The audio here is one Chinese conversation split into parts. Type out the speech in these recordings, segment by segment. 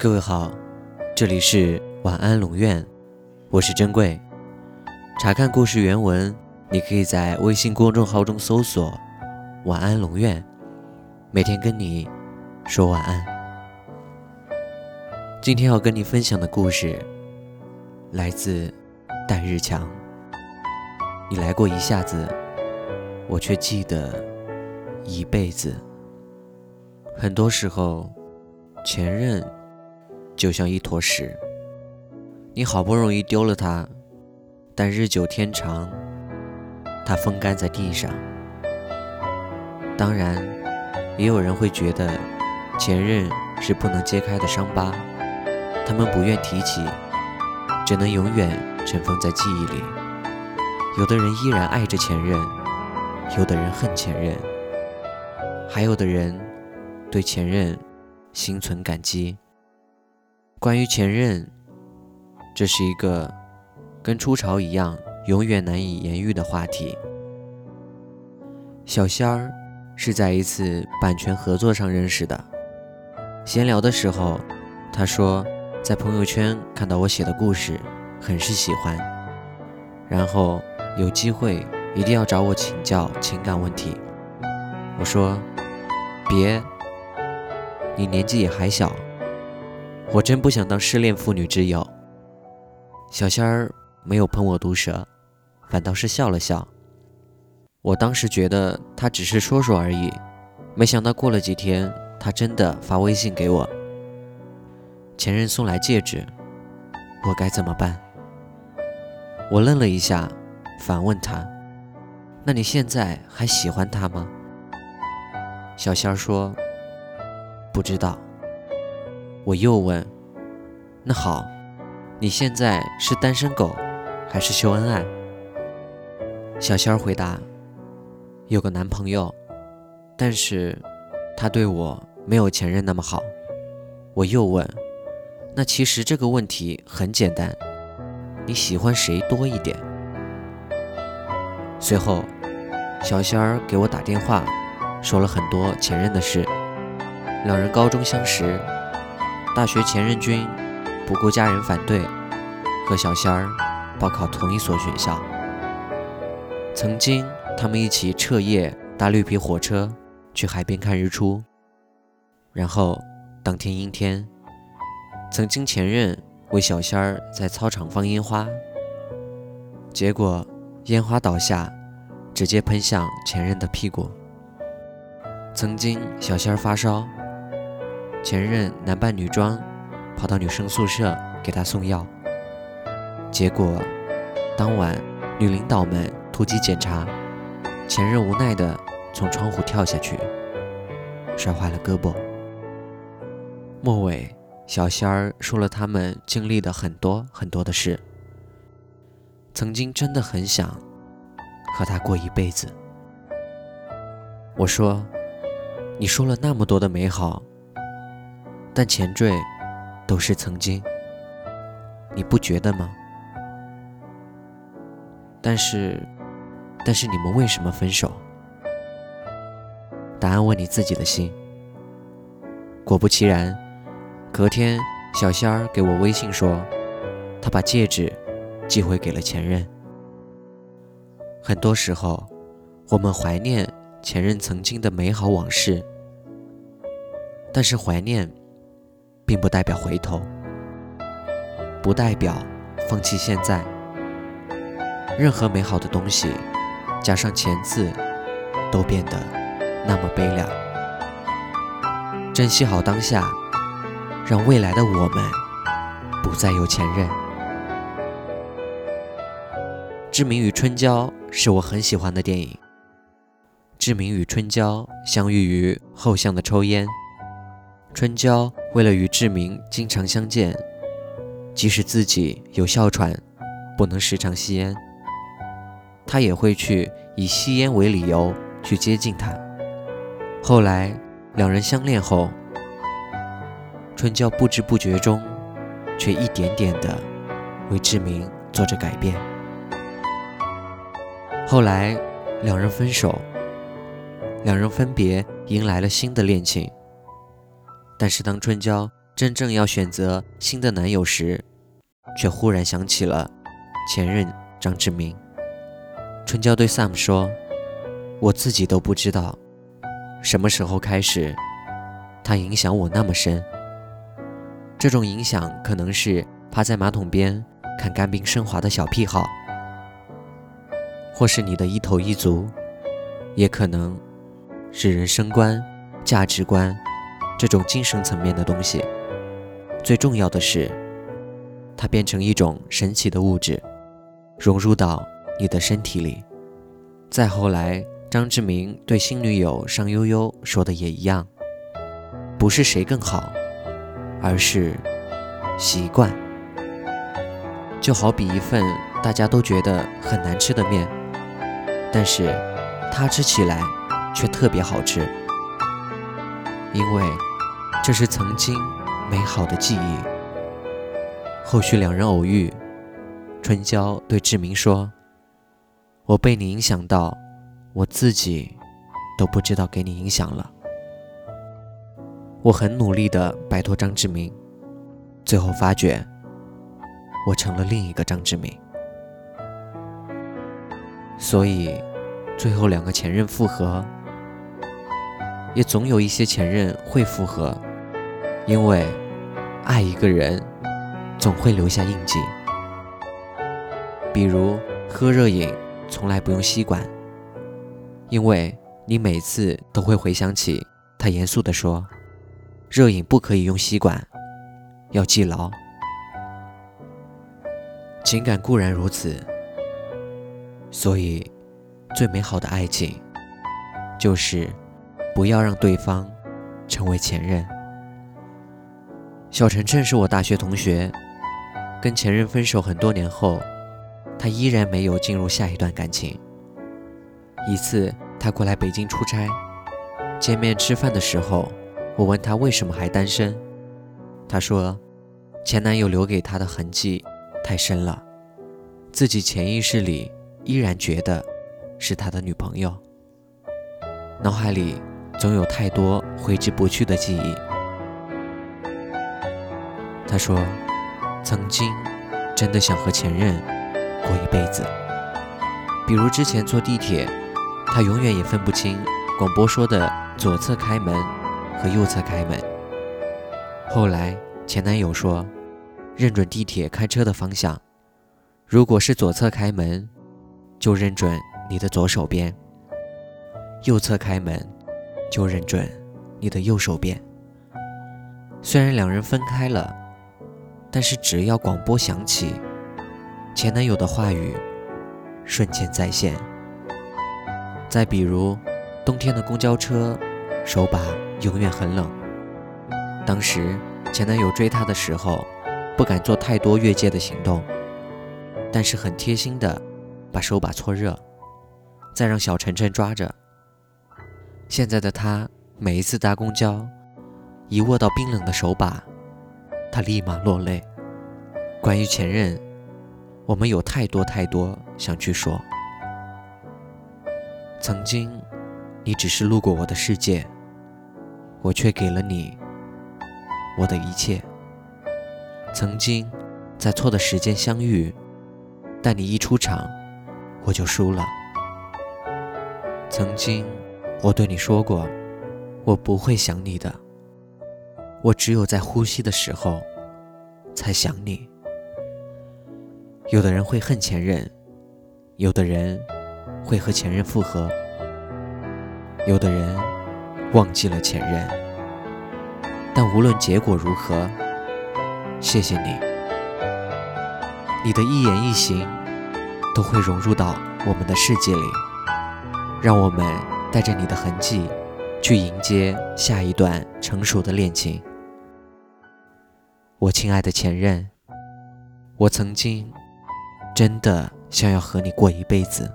各位好，这里是晚安龙院，我是珍贵。查看故事原文，你可以在微信公众号中搜索“晚安龙院”，每天跟你说晚安。今天要跟你分享的故事来自戴日强。你来过一下子，我却记得一辈子。很多时候，前任就像一坨屎，你好不容易丢了它，但日久天长，它风干在地上。当然，也有人会觉得前任是不能揭开的伤疤，他们不愿提起，只能永远尘封在记忆里。有的人依然爱着前任，有的人恨前任，还有的人。对前任心存感激。关于前任，这是一个跟初潮一样永远难以言喻的话题。小仙儿是在一次版权合作上认识的，闲聊的时候，他说在朋友圈看到我写的故事，很是喜欢，然后有机会一定要找我请教情感问题。我说别。你年纪也还小，我真不想当失恋妇女之友。小仙儿没有喷我毒舌，反倒是笑了笑。我当时觉得他只是说说而已，没想到过了几天，他真的发微信给我。前任送来戒指，我该怎么办？我愣了一下，反问他：“那你现在还喜欢他吗？”小仙儿说。不知道，我又问：“那好，你现在是单身狗，还是秀恩爱？”小仙儿回答：“有个男朋友，但是他对我没有前任那么好。”我又问：“那其实这个问题很简单，你喜欢谁多一点？”随后，小仙儿给我打电话，说了很多前任的事。两人高中相识，大学前任君不顾家人反对，和小仙儿报考同一所学校。曾经他们一起彻夜搭绿皮火车去海边看日出，然后当天阴天，曾经前任为小仙儿在操场放烟花，结果烟花倒下，直接喷向前任的屁股。曾经小仙儿发烧。前任男扮女装，跑到女生宿舍给她送药。结果当晚女领导们突击检查，前任无奈的从窗户跳下去，摔坏了胳膊。末尾，小仙儿说了他们经历的很多很多的事。曾经真的很想和他过一辈子。我说，你说了那么多的美好。但前缀都是曾经，你不觉得吗？但是，但是你们为什么分手？答案问你自己的心。果不其然，隔天小仙儿给我微信说，他把戒指寄回给了前任。很多时候，我们怀念前任曾经的美好往事，但是怀念。并不代表回头，不代表放弃现在。任何美好的东西，加上前字，都变得那么悲凉。珍惜好当下，让未来的我们不再有前任。《志明与春娇》是我很喜欢的电影。志明与春娇相遇于后巷的抽烟。春娇为了与志明经常相见，即使自己有哮喘，不能时常吸烟，她也会去以吸烟为理由去接近他。后来两人相恋后，春娇不知不觉中，却一点点的为志明做着改变。后来两人分手，两人分别迎来了新的恋情。但是当春娇真正要选择新的男友时，却忽然想起了前任张志明。春娇对 Sam 说：“我自己都不知道什么时候开始，他影响我那么深。这种影响可能是趴在马桶边看干冰升华的小癖好，或是你的一头一足，也可能是人生观、价值观这种精神层面的东西。最重要的是，它变成一种神奇的物质，融入到。”你的身体里。再后来，张志明对新女友尚悠悠说的也一样，不是谁更好，而是习惯。就好比一份大家都觉得很难吃的面，但是他吃起来却特别好吃，因为这是曾经美好的记忆。后续两人偶遇，春娇对志明说。我被你影响到，我自己都不知道给你影响了。我很努力的摆脱张志明，最后发觉我成了另一个张志明。所以，最后两个前任复合，也总有一些前任会复合，因为爱一个人总会留下印记，比如喝热饮。从来不用吸管，因为你每次都会回想起他严肃地说：“热饮不可以用吸管，要记牢。”情感固然如此，所以最美好的爱情就是不要让对方成为前任。小晨晨是我大学同学，跟前任分手很多年后。他依然没有进入下一段感情。一次，他过来北京出差，见面吃饭的时候，我问他为什么还单身，他说，前男友留给他的痕迹太深了，自己潜意识里依然觉得是他的女朋友，脑海里总有太多挥之不去的记忆。他说，曾经真的想和前任。过一辈子，比如之前坐地铁，他永远也分不清广播说的左侧开门和右侧开门。后来前男友说，认准地铁开车的方向，如果是左侧开门，就认准你的左手边；右侧开门，就认准你的右手边。虽然两人分开了，但是只要广播响起。前男友的话语瞬间再现。再比如，冬天的公交车，手把永远很冷。当时前男友追她的时候，不敢做太多越界的行动，但是很贴心的把手把搓热，再让小晨晨抓着。现在的他每一次搭公交，一握到冰冷的手把，他立马落泪。关于前任。我们有太多太多想去说。曾经，你只是路过我的世界，我却给了你我的一切。曾经，在错的时间相遇，但你一出场，我就输了。曾经，我对你说过，我不会想你的，我只有在呼吸的时候才想你。有的人会恨前任，有的人会和前任复合，有的人忘记了前任。但无论结果如何，谢谢你，你的一言一行都会融入到我们的世界里，让我们带着你的痕迹去迎接下一段成熟的恋情。我亲爱的前任，我曾经。真的想要和你过一辈子。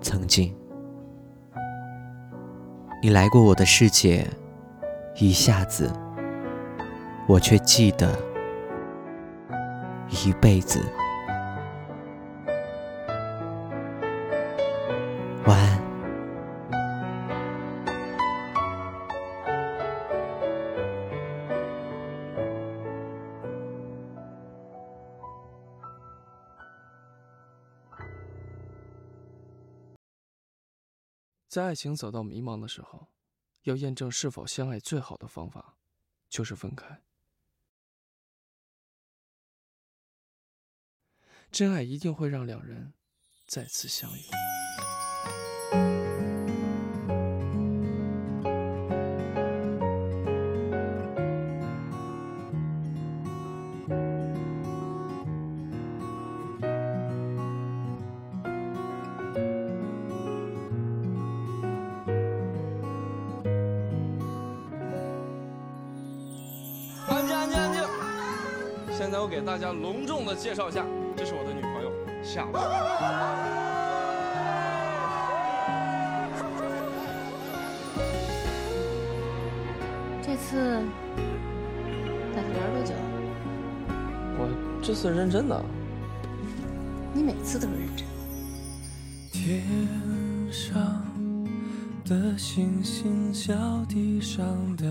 曾经，你来过我的世界，一下子，我却记得一辈子。在爱情走到迷茫的时候，要验证是否相爱，最好的方法就是分开。真爱一定会让两人再次相遇。大家隆重的介绍一下，这是我的女朋友夏洛。这次带他玩多久？我这次认真的。你每次都认真。天上的星星，小地上的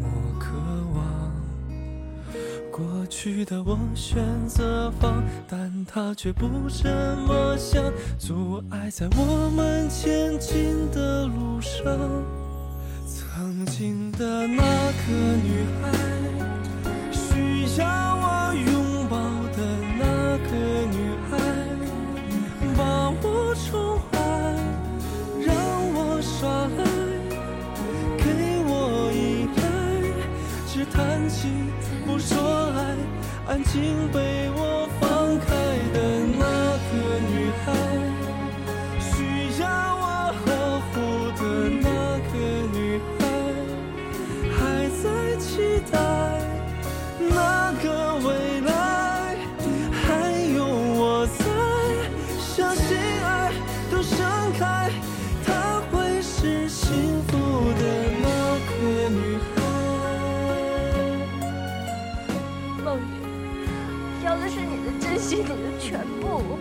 去的我选择放，但他却不这么想，阻碍在我们前进的路上。曾经的那个女孩，需要心被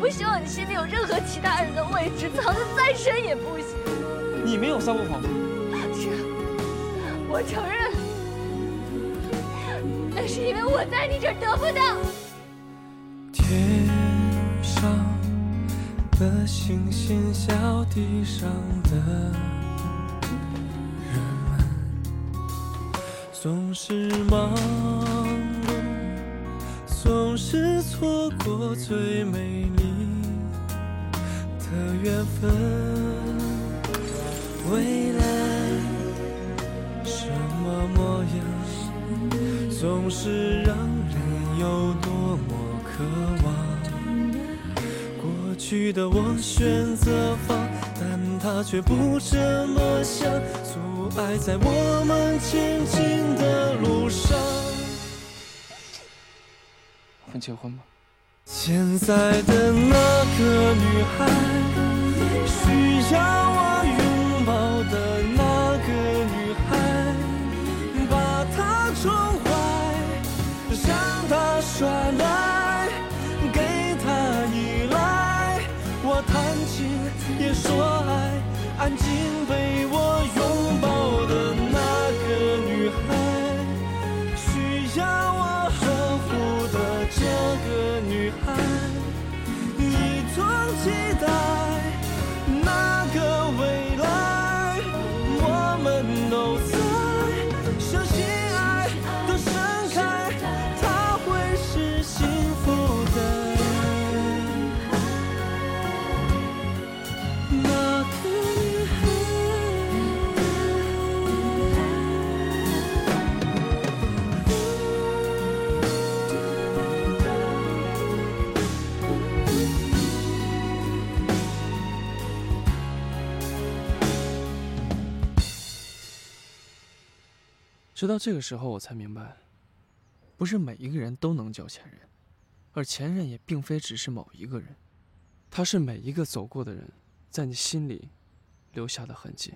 不希望你心里有任何其他人的位置，藏得再深也不行。你没有撒过谎吗？是，我承认，那是因为我在你这儿得不到。天上的星星，小地上的人们，总是忙碌，总是错过最美分。未来什么模样，总是让人有多么渴望。过去的我选择放，但它却不这么想，阻碍在我们前进的路上。我们结婚吧。现在的那个女孩，需要我拥抱的那个女孩，把她宠坏，让她耍赖，给她依赖。我谈情也说爱，安静被我拥抱的那个女孩，需要我呵护的这个女孩，一同期待直到这个时候，我才明白，不是每一个人都能叫前任，而前任也并非只是某一个人，他是每一个走过的人，在你心里留下的痕迹。